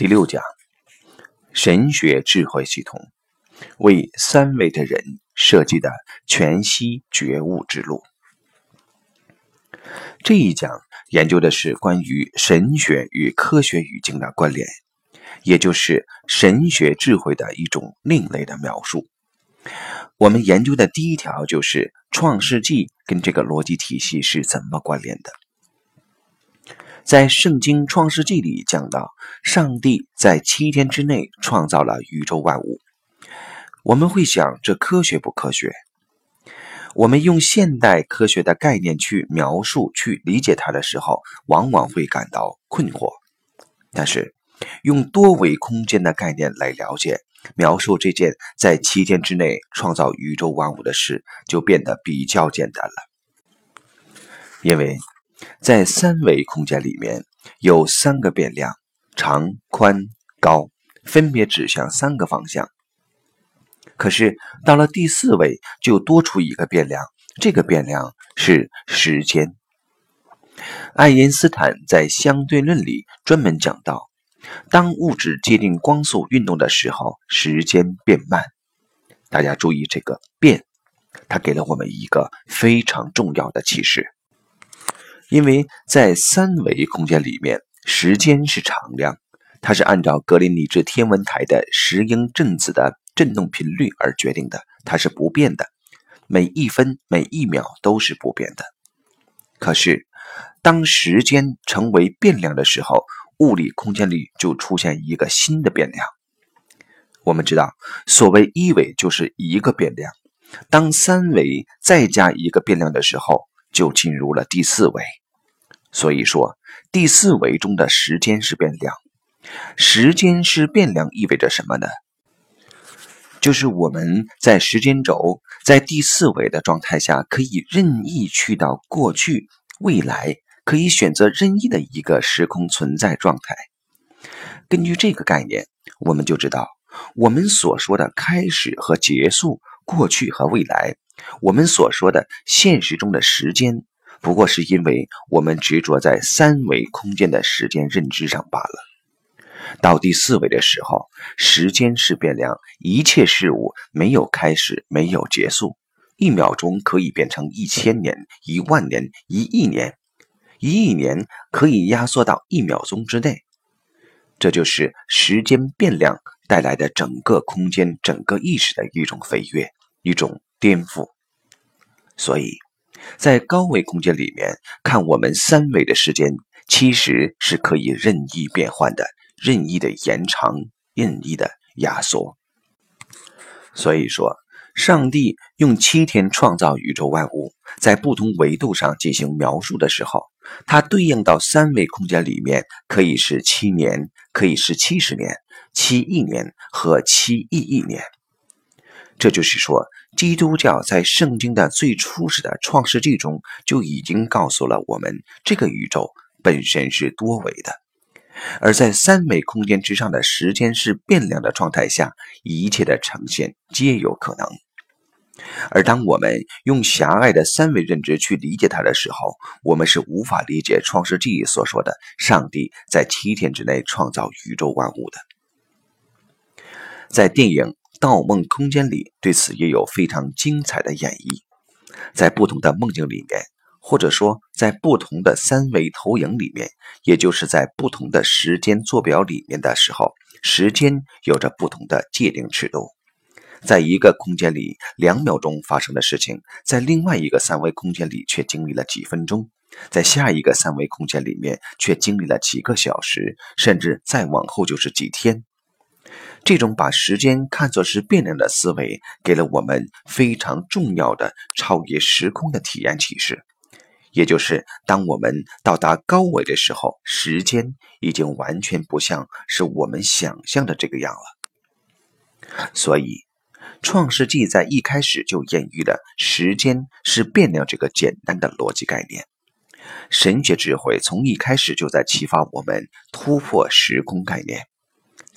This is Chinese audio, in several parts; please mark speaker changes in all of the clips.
Speaker 1: 第六讲，神学智慧系统为三维的人设计的全息觉悟之路。这一讲研究的是关于神学与科学语境的关联，也就是神学智慧的一种另类的描述。我们研究的第一条就是创世纪跟这个逻辑体系是怎么关联的。在圣经创世纪里讲到，上帝在七天之内创造了宇宙万物。我们会想，这科学不科学？我们用现代科学的概念去描述、去理解它的时候，往往会感到困惑。但是，用多维空间的概念来了解、描述这件在七天之内创造宇宙万物的事，就变得比较简单了，因为。在三维空间里面有三个变量，长、宽、高，分别指向三个方向。可是到了第四维，就多出一个变量，这个变量是时间。爱因斯坦在相对论里专门讲到，当物质接近光速运动的时候，时间变慢。大家注意这个“变”，它给了我们一个非常重要的启示。因为在三维空间里面，时间是常量，它是按照格林尼治天文台的石英振子的振动频率而决定的，它是不变的，每一分每一秒都是不变的。可是，当时间成为变量的时候，物理空间里就出现一个新的变量。我们知道，所谓一维就是一个变量，当三维再加一个变量的时候，就进入了第四维。所以说，第四维中的时间是变量。时间是变量意味着什么呢？就是我们在时间轴在第四维的状态下，可以任意去到过去、未来，可以选择任意的一个时空存在状态。根据这个概念，我们就知道，我们所说的开始和结束、过去和未来，我们所说的现实中的时间。不过是因为我们执着在三维空间的时间认知上罢了。到第四维的时候，时间是变量，一切事物没有开始，没有结束。一秒钟可以变成一千年、一万年、一亿年，一亿年可以压缩到一秒钟之内。这就是时间变量带来的整个空间、整个意识的一种飞跃，一种颠覆。所以。在高维空间里面看，我们三维的时间其实是可以任意变换的，任意的延长，任意的压缩。所以说，上帝用七天创造宇宙万物，在不同维度上进行描述的时候，它对应到三维空间里面，可以是七年，可以是七十年、七亿年和七亿亿年。这就是说。基督教在圣经的最初始的创世纪中就已经告诉了我们，这个宇宙本身是多维的，而在三维空间之上的时间是变量的状态下，一切的呈现皆有可能。而当我们用狭隘的三维认知去理解它的时候，我们是无法理解创世纪所说的上帝在七天之内创造宇宙万物的。在电影。《盗梦空间》里对此也有非常精彩的演绎，在不同的梦境里面，或者说在不同的三维投影里面，也就是在不同的时间坐标里面的时候，时间有着不同的界定尺度。在一个空间里，两秒钟发生的事情，在另外一个三维空间里却经历了几分钟，在下一个三维空间里面却经历了几个小时，甚至再往后就是几天。这种把时间看作是变量的思维，给了我们非常重要的超越时空的体验启示。也就是，当我们到达高维的时候，时间已经完全不像是我们想象的这个样了。所以，《创世纪》在一开始就隐喻了时间是变量这个简单的逻辑概念。神学智慧从一开始就在启发我们突破时空概念。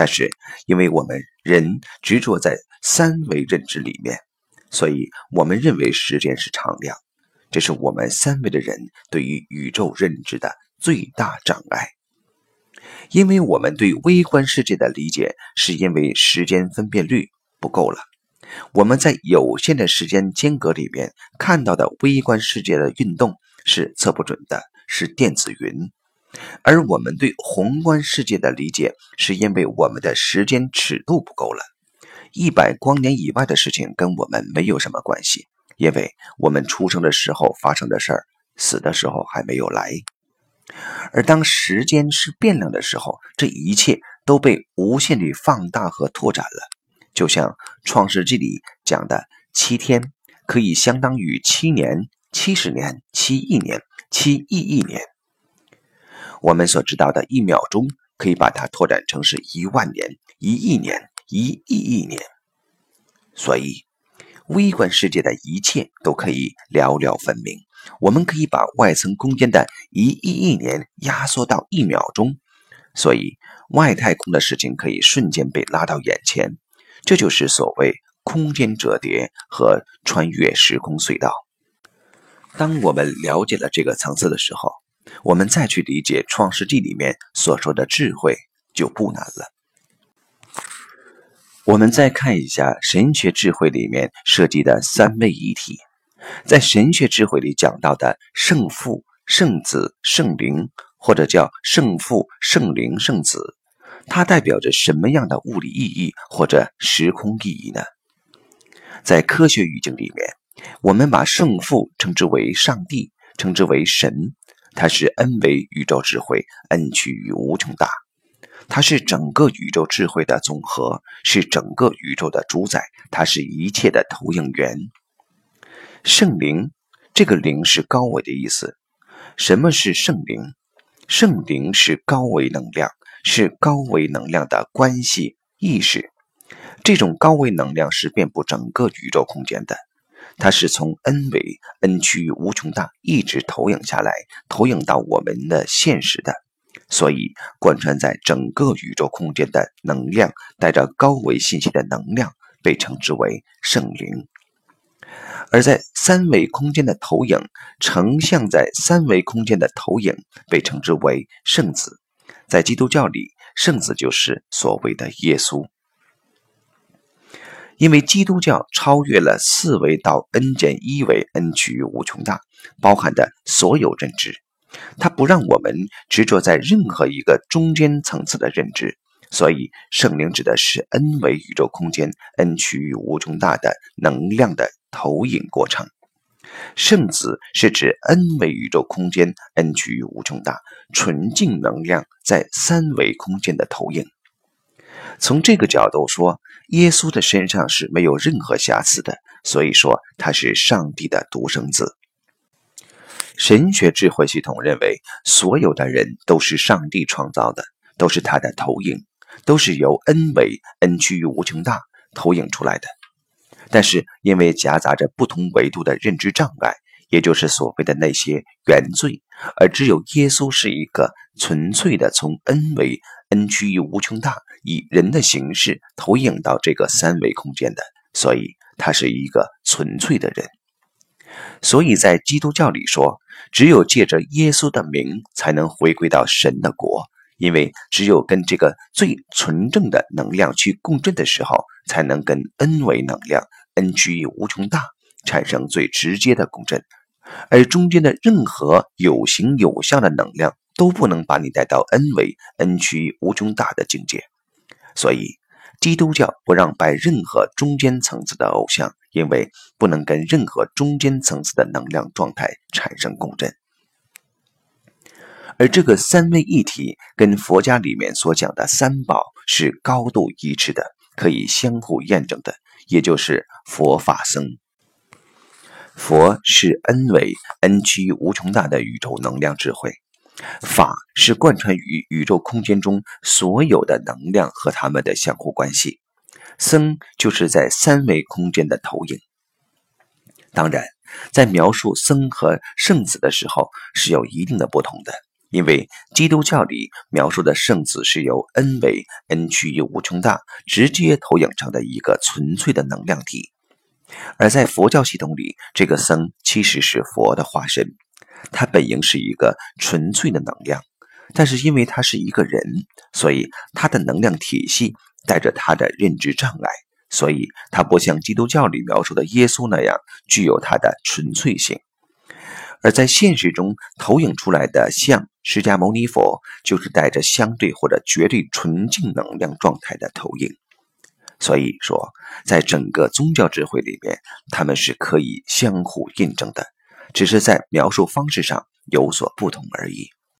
Speaker 1: 但是，因为我们人执着在三维认知里面，所以我们认为时间是常量，这是我们三维的人对于宇宙认知的最大障碍。因为我们对微观世界的理解是因为时间分辨率不够了。我们在有限的时间间隔里面看到的微观世界的运动是测不准的，是电子云。而我们对宏观世界的理解是因为我们的时间尺度不够了。一百光年以外的事情跟我们没有什么关系，因为我们出生的时候发生的事儿，死的时候还没有来。而当时间是变量的时候，这一切都被无限地放大和拓展了。就像《创世纪》里讲的，七天可以相当于七年、七十年、七亿年、七亿亿年。我们所知道的一秒钟，可以把它拓展成是一万年、一亿年、一亿亿年。所以，微观世界的一切都可以寥寥分明。我们可以把外层空间的一亿亿年压缩到一秒钟，所以外太空的事情可以瞬间被拉到眼前。这就是所谓空间折叠和穿越时空隧道。当我们了解了这个层次的时候，我们再去理解《创世纪》里面所说的智慧就不难了。我们再看一下神学智慧里面涉及的三位一体。在神学智慧里讲到的圣父、圣子、圣灵，或者叫圣父、圣灵、圣子，它代表着什么样的物理意义或者时空意义呢？在科学语境里面，我们把圣父称之为上帝，称之为神，它是 n 维宇宙智慧，n 趋于无穷大，它是整个宇宙智慧的总和，是整个宇宙的主宰，它是一切的投影源。圣灵，这个灵是高维的意思。什么是圣灵？圣灵是高维能量，是高维能量的关系意识。这种高维能量是遍布整个宇宙空间的，它是从 n 维 n 趋于无穷大一直投影下来，投影到我们的现实的。所以，贯穿在整个宇宙空间的能量，带着高维信息的能量，被称之为圣灵。而在三维空间的投影，成像在三维空间的投影被称之为圣子。在基督教里，圣子就是所谓的耶稣。因为基督教超越了四维到 n 减一维 n 趋于无穷大，包含的所有认知，它不让我们执着在任何一个中间层次的认知。所以，圣灵指的是 n 维宇宙空间 n 趋于无穷大的能量的投影过程。圣子是指 n 维宇宙空间 n 趋于无穷大纯净能量在三维空间的投影。从这个角度说，耶稣的身上是没有任何瑕疵的，所以说他是上帝的独生子。神学智慧系统认为，所有的人都是上帝创造的，都是他的投影。都是由 n 维 n 趋于无穷大投影出来的，但是因为夹杂着不同维度的认知障碍，也就是所谓的那些原罪，而只有耶稣是一个纯粹的从 n 维 n 趋于无穷大以人的形式投影到这个三维空间的，所以他是一个纯粹的人。所以在基督教里说，只有借着耶稣的名，才能回归到神的国。因为只有跟这个最纯正的能量去共振的时候，才能跟 n 维能量 n 趋于无穷大产生最直接的共振，而中间的任何有形有相的能量都不能把你带到 n 维 n 趋于无穷大的境界。所以，基督教不让拜任何中间层次的偶像，因为不能跟任何中间层次的能量状态产生共振。而这个三位一体跟佛家里面所讲的三宝是高度一致的，可以相互验证的，也就是佛法僧。佛是 n 维 n 趋无穷大的宇宙能量智慧，法是贯穿于宇宙空间中所有的能量和它们的相互关系，僧就是在三维空间的投影。当然，在描述僧和圣子的时候是有一定的不同的。因为基督教里描述的圣子是由 n 维 n 趋于无穷大直接投影成的一个纯粹的能量体，而在佛教系统里，这个僧其实是佛的化身，他本应是一个纯粹的能量，但是因为他是一个人，所以他的能量体系带着他的认知障碍，所以他不像基督教里描述的耶稣那样具有他的纯粹性。而在现实中投影出来的像释迦牟尼佛，就是带着相对或者绝对纯净能量状态的投影。所以说，在整个宗教智慧里面，他们是可以相互印证的，只是在描述方式上有所不同而已。